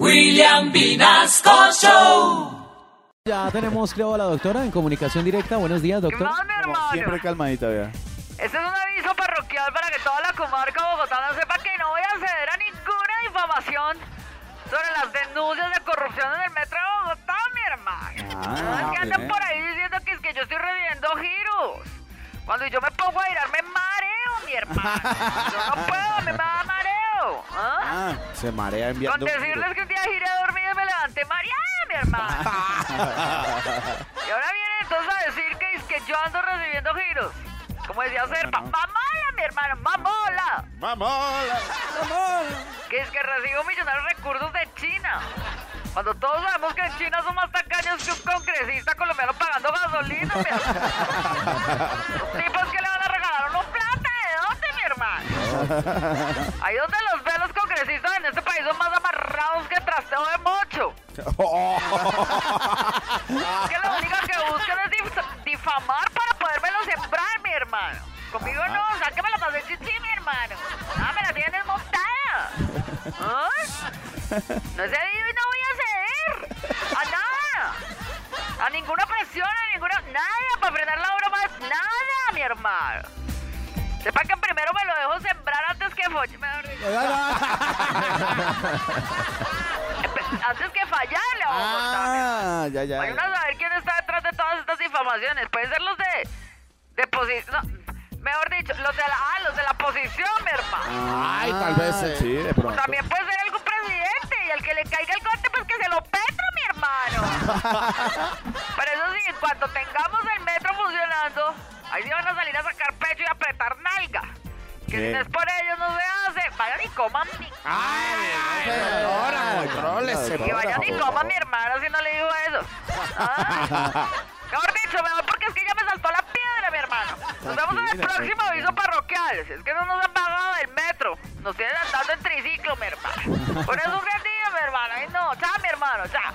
William Vinasco Show. Ya tenemos, creo, a la doctora en comunicación directa. Buenos días, doctor. Más, mi hermano. Siempre calmadita, vea. Este es un aviso parroquial para que toda la comarca bogotana sepa que no voy a ceder a ninguna información sobre las denuncias de corrupción en el metro de Bogotá, mi hermano. Ah, no es que andan bien. por ahí diciendo que es que yo estoy recibiendo giros. Cuando yo me pongo a girar me mareo, mi hermano. Yo no puedo, me da mareo. ¿ah? Ah, se marea Con enviando. decirles que giré dormido y me levanté mareada, mi hermano. y ahora vienen entonces a decir que, es que yo ando recibiendo giros. Como decía Serpa, mamola, mi hermano, mamola. ¡Vamos! Que es que recibo millonarios recursos de China. Cuando todos sabemos que en China son más tacaños que un congresista colombiano pagando gasolina, mi hermano. Tipos que le van a regalar unos plata, ¿de dónde, mi hermano? Ahí donde los los congresistas en este país son más amarrados que trasteo de mocho. Es que lo único que buscan es dif- difamar para podérmelo sembrar, mi hermano. Conmigo no, sáqueme la pasé chichi, mi hermano. Ah, me la tienes montada. ¿Ah? No he cedido y no voy a ceder. A nada. A ninguna presión, a ninguna... Nada para frenar la obra más. Nada, mi hermano. Sepa que primero me lo dejo sembrar antes que. Empe- Antes que fallarle a mi hermano. Ah, ya, ya. Vayan a saber quién está detrás de todas estas informaciones. Pueden ser los de, de posición. mejor dicho, los de la, ah, los de la posición, mi hermano. Ay, tal vez eh, sí, de pronto. También puede ser algún presidente y al que le caiga el corte, pues que se lo petra, mi hermano. Que si no es por ellos no se hace. Vayan y coman mi... Ahora, contrólese. Que vayan y coman mi hermano si no le digo eso. Ah. Mejor dicho, mejor porque es que ya me saltó la piedra, mi hermano. Nos vemos en el próximo aviso parroquial. Es que no nos han pagado del metro. Nos tienen andando en triciclo, mi hermano. Por eso día, mi hermano. Ay, no. Chao, mi hermano. Chao.